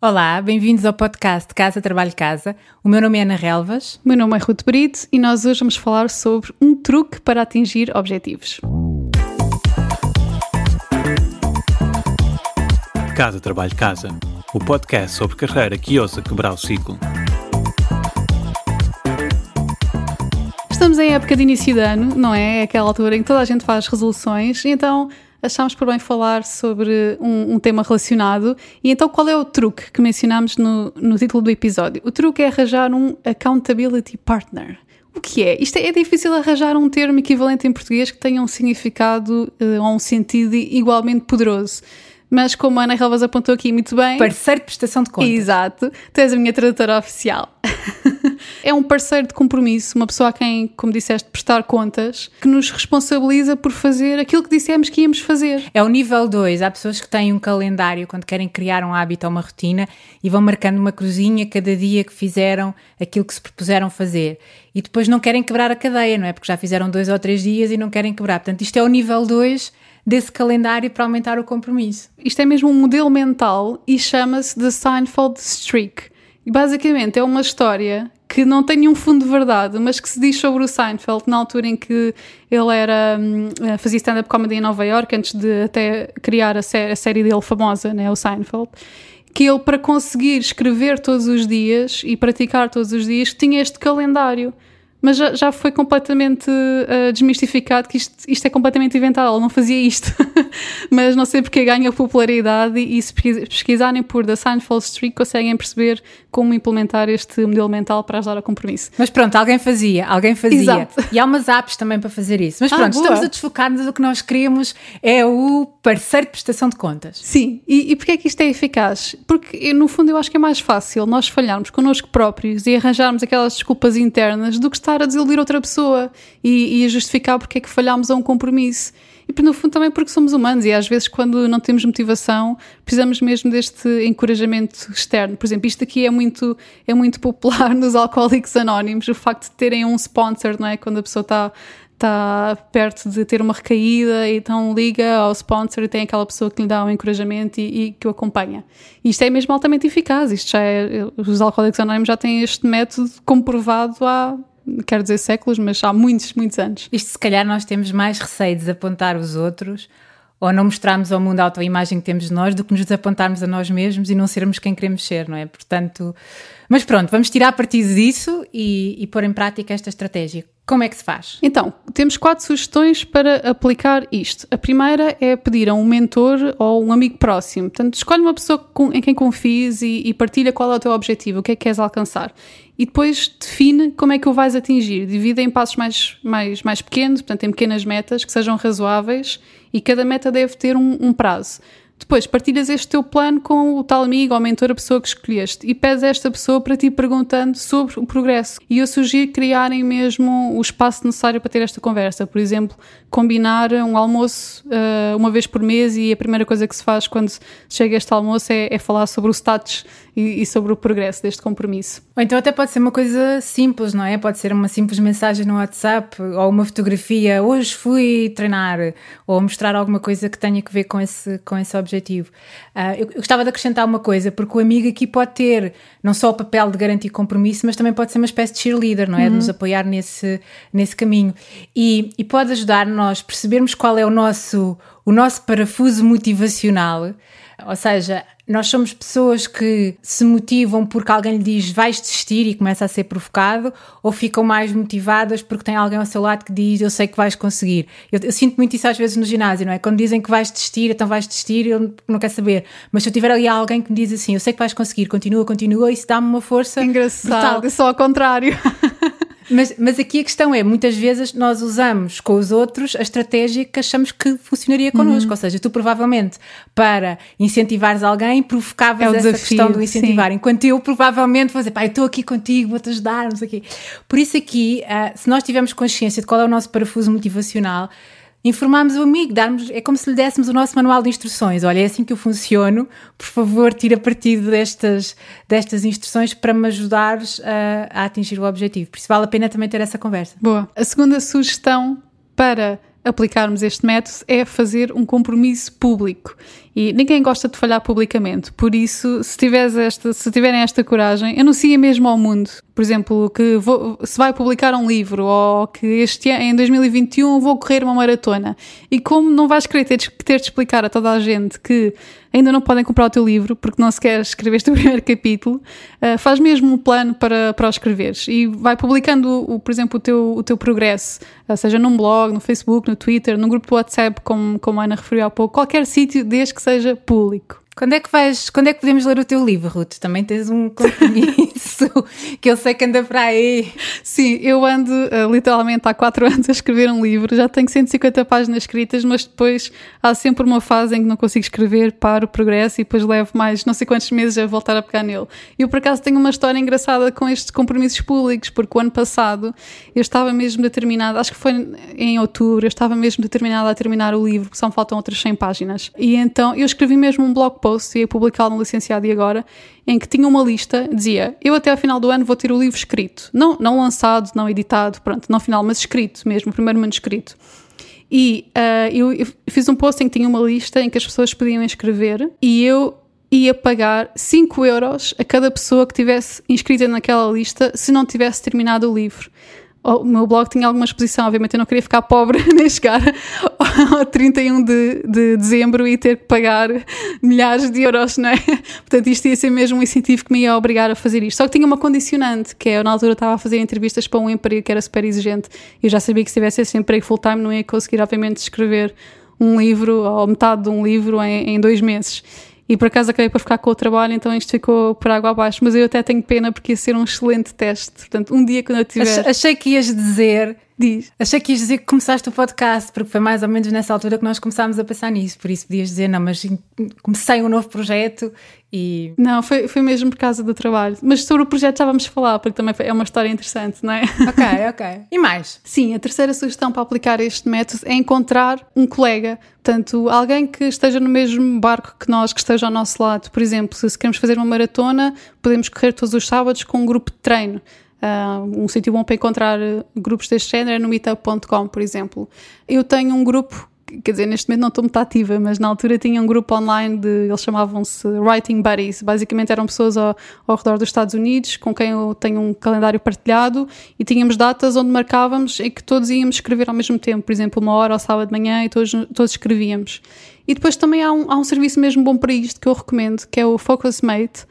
Olá, bem-vindos ao podcast Casa Trabalho Casa. O meu nome é Ana Relvas. O meu nome é Ruth Brito e nós hoje vamos falar sobre um truque para atingir objetivos. Casa Trabalho Casa, o podcast sobre carreira que ousa quebrar o ciclo. Estamos em época de início de ano, não é? É aquela altura em que toda a gente faz resoluções, então achámos por bem falar sobre um, um, tema relacionado. E então, qual é o truque que mencionámos no, no título do episódio? O truque é arranjar um accountability partner. O que é? Isto é, é difícil arranjar um termo equivalente em português que tenha um significado uh, ou um sentido igualmente poderoso mas como a Ana Relvas apontou aqui muito bem. Parceiro de prestação de contas. Exato, tu és a minha tradutora oficial. é um parceiro de compromisso, uma pessoa a quem, como disseste, prestar contas, que nos responsabiliza por fazer aquilo que dissemos que íamos fazer. É o nível 2. Há pessoas que têm um calendário quando querem criar um hábito ou uma rotina e vão marcando uma cruzinha cada dia que fizeram aquilo que se propuseram fazer. E depois não querem quebrar a cadeia, não é? Porque já fizeram dois ou três dias e não querem quebrar. Portanto, isto é o nível 2 desse calendário para aumentar o compromisso. Isto é mesmo um modelo mental e chama-se The Seinfeld Streak. Basicamente é uma história que não tem nenhum fundo de verdade, mas que se diz sobre o Seinfeld na altura em que ele era hum, fazia stand-up comedy em Nova York, antes de até criar a, sé a série dele famosa, né, o Seinfeld que ele, para conseguir escrever todos os dias e praticar todos os dias, tinha este calendário mas já, já foi completamente uh, desmistificado que isto, isto é completamente inventado, ele não fazia isto. mas não sei porque ganha popularidade e, e se pesquisarem por The Seinfeld Streak conseguem perceber como implementar este modelo mental para ajudar a compromisso. Mas pronto, alguém fazia, alguém fazia. Exato. E há umas apps também para fazer isso. Mas ah, pronto, estamos a desfocar-nos, o que nós queremos é o parceiro de prestação de contas. Sim, e, e porquê é que isto é eficaz? Porque no fundo eu acho que é mais fácil nós falharmos connosco próprios e arranjarmos aquelas desculpas internas do que estar a desiludir outra pessoa e, e a justificar porque é que falhámos a um compromisso. E no fundo também porque somos humanos e às vezes quando não temos motivação precisamos mesmo deste encorajamento externo. Por exemplo, isto aqui é muito, é muito popular nos alcoólicos anónimos, o facto de terem um sponsor, não é? Quando a pessoa está está perto de ter uma recaída, então liga ao sponsor e tem aquela pessoa que lhe dá um encorajamento e, e que o acompanha. Isto é mesmo altamente eficaz. Isto já é, os alcoólicos anónimos já têm este método comprovado há quero dizer séculos, mas há muitos, muitos anos. Isto se calhar nós temos mais receio de desapontar os outros ou não mostrarmos ao mundo a autoimagem que temos de nós do que nos desapontarmos a nós mesmos e não sermos quem queremos ser, não é? Portanto, mas pronto, vamos tirar partido disso e, e pôr em prática esta estratégia. Como é que se faz? Então, temos quatro sugestões para aplicar isto. A primeira é pedir a um mentor ou um amigo próximo. Portanto, escolhe uma pessoa em quem confies e, e partilha qual é o teu objetivo, o que é que queres alcançar. E depois define como é que o vais atingir. Divide em passos mais, mais, mais pequenos, portanto, em pequenas metas que sejam razoáveis e cada meta deve ter um, um prazo. Depois partilhas este teu plano com o tal amigo ou mentor, a pessoa que escolheste, e pedes a esta pessoa para ti perguntando sobre o progresso. E eu sugiro criarem mesmo o espaço necessário para ter esta conversa. Por exemplo, combinar um almoço uh, uma vez por mês e a primeira coisa que se faz quando chega este almoço é, é falar sobre o status e, e, sobre o progresso deste compromisso. Ou então até pode ser uma coisa simples, não é? Pode ser uma simples mensagem no WhatsApp ou uma fotografia, hoje fui treinar, ou mostrar alguma coisa que tenha que ver com esse, com esse objetivo. Uh, eu, eu, gostava de acrescentar uma coisa, porque o amigo aqui pode ter não só o papel de garantir compromisso, mas também pode ser uma espécie de cheerleader, não é? Uhum. De nos apoiar nesse, nesse caminho. E, e pode ajudar nós percebermos qual é o nosso, o nosso parafuso motivacional, ou seja, nós somos pessoas que se motivam porque alguém lhe diz vais desistir e começa a ser provocado, ou ficam mais motivadas porque tem alguém ao seu lado que diz eu sei que vais conseguir. Eu, eu sinto muito isso às vezes no ginásio, não é? Quando dizem que vais desistir, então vais desistir, eu não quero saber. Mas se eu tiver ali alguém que me diz assim, eu sei que vais conseguir, continua, continua, isso dá-me uma força. Engraçado, brutal. é só ao contrário. Mas, mas aqui a questão é, muitas vezes nós usamos com os outros a estratégia que achamos que funcionaria connosco. Uhum. Ou seja, tu provavelmente para incentivares alguém provocavas é essa desafio, questão do incentivar. Sim. Enquanto eu provavelmente vou dizer, pá, eu estou aqui contigo, vou-te ajudar, não sei o quê. Por isso aqui, uh, se nós tivermos consciência de qual é o nosso parafuso motivacional, informarmos o amigo, darmos, é como se lhe dessemos o nosso manual de instruções. Olha, é assim que eu funciono, por favor, tira partido destas, destas instruções para me ajudares a, a atingir o objetivo. Por isso vale a pena também ter essa conversa. Boa. A segunda sugestão para aplicarmos este método é fazer um compromisso público. E ninguém gosta de falhar publicamente. Por isso, se, tiveres esta, se tiverem esta coragem, anuncia mesmo ao mundo. Por exemplo, que vou, se vai publicar um livro ou que este em 2021 vou correr uma maratona. E como não vais querer ter, ter de explicar a toda a gente que ainda não podem comprar o teu livro porque não se quer escrever este primeiro capítulo, uh, faz mesmo um plano para, para o escreveres e vai publicando, o, por exemplo, o teu, o teu progresso, uh, seja num blog, no Facebook, no Twitter, num grupo do WhatsApp, como, como a Ana referiu há pouco, qualquer sítio desde que seja público. Quando é que vais, quando é que podemos ler o teu livro, Ruth? Também tens um compromisso que eu sei que anda para aí. Sim, eu ando uh, literalmente há 4 anos a escrever um livro, já tenho 150 páginas escritas, mas depois há sempre uma fase em que não consigo escrever, paro o progresso e depois levo mais não sei quantos meses a voltar a pegar nele. Eu por acaso tenho uma história engraçada com estes compromissos públicos, porque o ano passado eu estava mesmo determinada, acho que foi em outubro, eu estava mesmo determinada a terminar o livro, que só me faltam outras 100 páginas. E então eu escrevi mesmo um blog post post, ia publicá-lo no Licenciado e Agora, em que tinha uma lista, dizia, eu até ao final do ano vou ter o livro escrito. Não, não lançado, não editado, pronto, não final, mas escrito mesmo, primeiro manuscrito. E uh, eu, eu fiz um post em que tinha uma lista em que as pessoas podiam inscrever e eu ia pagar 5 euros a cada pessoa que tivesse inscrita naquela lista se não tivesse terminado o livro o meu blog tinha alguma exposição, obviamente eu não queria ficar pobre nem chegar ao 31 de, de dezembro e ter que pagar milhares de euros, não é? Portanto, isto ia ser mesmo um incentivo que me ia obrigar a fazer isto. Só que tinha uma condicionante, que é, eu na altura estava a fazer entrevistas para um emprego que era super exigente e eu já sabia que se tivesse esse emprego full-time não ia conseguir, obviamente, escrever um livro ou metade de um livro em, em dois meses. E por acaso acabei por ficar com o trabalho, então isto ficou por água abaixo. Mas eu até tenho pena porque ia ser um excelente teste. Portanto, um dia quando eu tiver. Achei que ias dizer Diz. Achei que ias dizer que começaste o podcast, porque foi mais ou menos nessa altura que nós começámos a pensar nisso. Por isso podias dizer, não, mas comecei um novo projeto e. Não, foi, foi mesmo por causa do trabalho. Mas sobre o projeto já vamos falar, porque também é uma história interessante, não é? Ok, ok. E mais? Sim, a terceira sugestão para aplicar este método é encontrar um colega. Portanto, alguém que esteja no mesmo barco que nós, que esteja ao nosso lado. Por exemplo, se queremos fazer uma maratona, podemos correr todos os sábados com um grupo de treino. Uh, um sítio bom para encontrar grupos deste género é no meetup.com, por exemplo. Eu tenho um grupo, quer dizer, neste momento não estou muito ativa, mas na altura tinha um grupo online de, eles chamavam-se Writing Buddies. Basicamente eram pessoas ao, ao redor dos Estados Unidos com quem eu tenho um calendário partilhado e tínhamos datas onde marcávamos em que todos íamos escrever ao mesmo tempo, por exemplo, uma hora ao sábado de manhã e todos, todos escrevíamos. E depois também há um, há um serviço mesmo bom para isto que eu recomendo, que é o Focusmate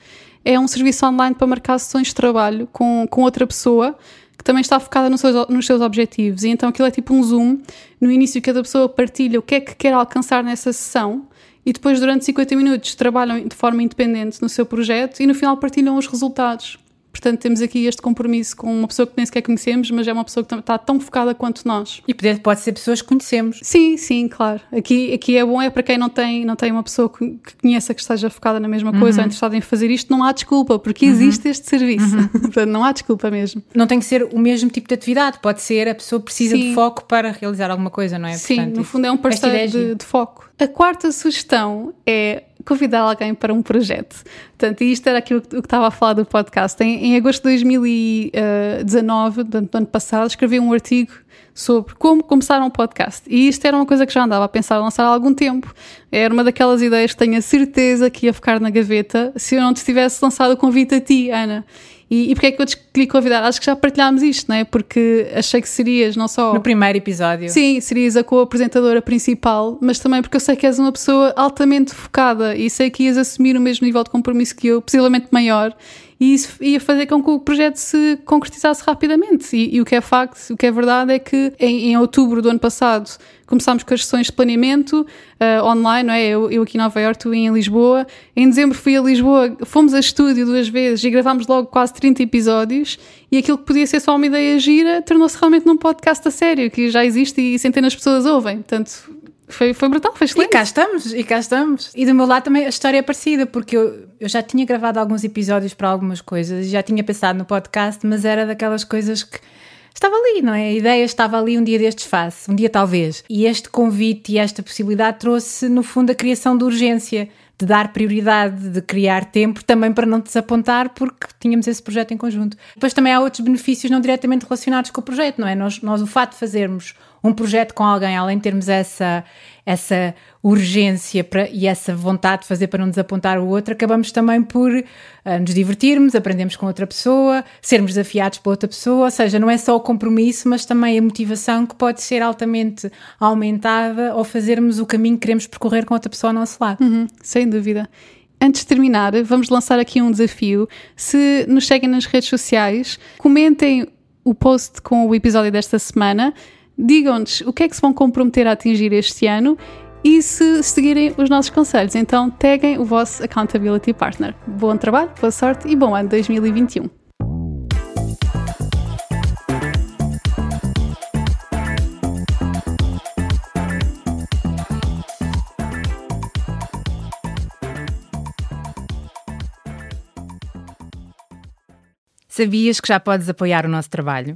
é um serviço online para marcar sessões de trabalho com, com outra pessoa que também está focada nos seus, nos seus objetivos. E então aquilo é tipo um zoom. No início, cada pessoa partilha o que é que quer alcançar nessa sessão e depois, durante 50 minutos, trabalham de forma independente no seu projeto e no final partilham os resultados. Portanto, temos aqui este compromisso com uma pessoa que nem sequer conhecemos, mas é uma pessoa que está tão focada quanto nós. E pode, pode ser pessoas que conhecemos. Sim, sim, claro. Aqui, aqui é bom, é para quem não tem, não tem uma pessoa que, conheça que esteja focada na mesma coisa uhum. ou interessada em fazer isto, não há desculpa, porque uhum. existe este serviço. Uhum. Portanto, não há desculpa mesmo. Não tem que ser o mesmo tipo de atividade, pode ser a pessoa precisa sim. de foco para realizar alguma coisa, não é? Sim, Portanto, no fundo é um parceiro de, de foco. A quarta sugestão é convidar alguém para um projeto. Portanto, isto era aquilo que, que estava a falar do podcast. Em, em agosto de 2019, do ano passado, escrevi um artigo sobre como começar um podcast. E isto era uma coisa que já andava a pensar a lançar há algum tempo. Era uma daquelas ideias que tenho a certeza que ia ficar na gaveta se eu não te tivesse lançado o convite a ti, Ana. E, e porque é que eu te queria convidar? Acho que já partilhámos isto, não é? Porque achei que serias não só. No primeiro episódio. Sim, serias a co-apresentadora principal, mas também porque eu sei que és uma pessoa altamente focada e sei que ias assumir o mesmo nível de compromisso que eu, possivelmente maior, e isso ia fazer com que o projeto se concretizasse rapidamente. E, e o que é facto, o que é verdade é que em, em outubro do ano passado começámos com as sessões de planeamento uh, online, não é? Eu, eu, aqui em Nova Iorque, tu em Lisboa. Em dezembro fui a Lisboa, fomos a estúdio duas vezes e gravámos logo quase 30 episódios. E aquilo que podia ser só uma ideia gira tornou-se realmente num podcast a sério, que já existe e centenas de pessoas ouvem. Portanto, foi, foi brutal, foi excelente. E cá estamos, e cá estamos. E do meu lado também a história é parecida, porque eu, eu já tinha gravado alguns episódios para algumas coisas, já tinha pensado no podcast, mas era daquelas coisas que estava ali, não é? A ideia estava ali um dia destes face, um dia talvez. E este convite e esta possibilidade trouxe, no fundo, a criação de urgência de dar prioridade, de criar tempo, também para não desapontar, porque tínhamos esse projeto em conjunto. Depois também há outros benefícios não diretamente relacionados com o projeto, não é? Nós, nós o fato de fazermos um projeto com alguém, além de termos essa, essa urgência para, e essa vontade de fazer para não desapontar o outro, acabamos também por uh, nos divertirmos, aprendemos com outra pessoa, sermos desafiados por outra pessoa, ou seja, não é só o compromisso, mas também a motivação que pode ser altamente aumentada ao fazermos o caminho que queremos percorrer com outra pessoa ao nosso lado. Uhum, sem dúvida. Antes de terminar, vamos lançar aqui um desafio. Se nos seguem nas redes sociais, comentem o post com o episódio desta semana, digam-nos o que é que se vão comprometer a atingir este ano e se seguirem os nossos conselhos. Então, taguem o vosso Accountability Partner. Bom trabalho, boa sorte e bom ano 2021. Sabias que já podes apoiar o nosso trabalho?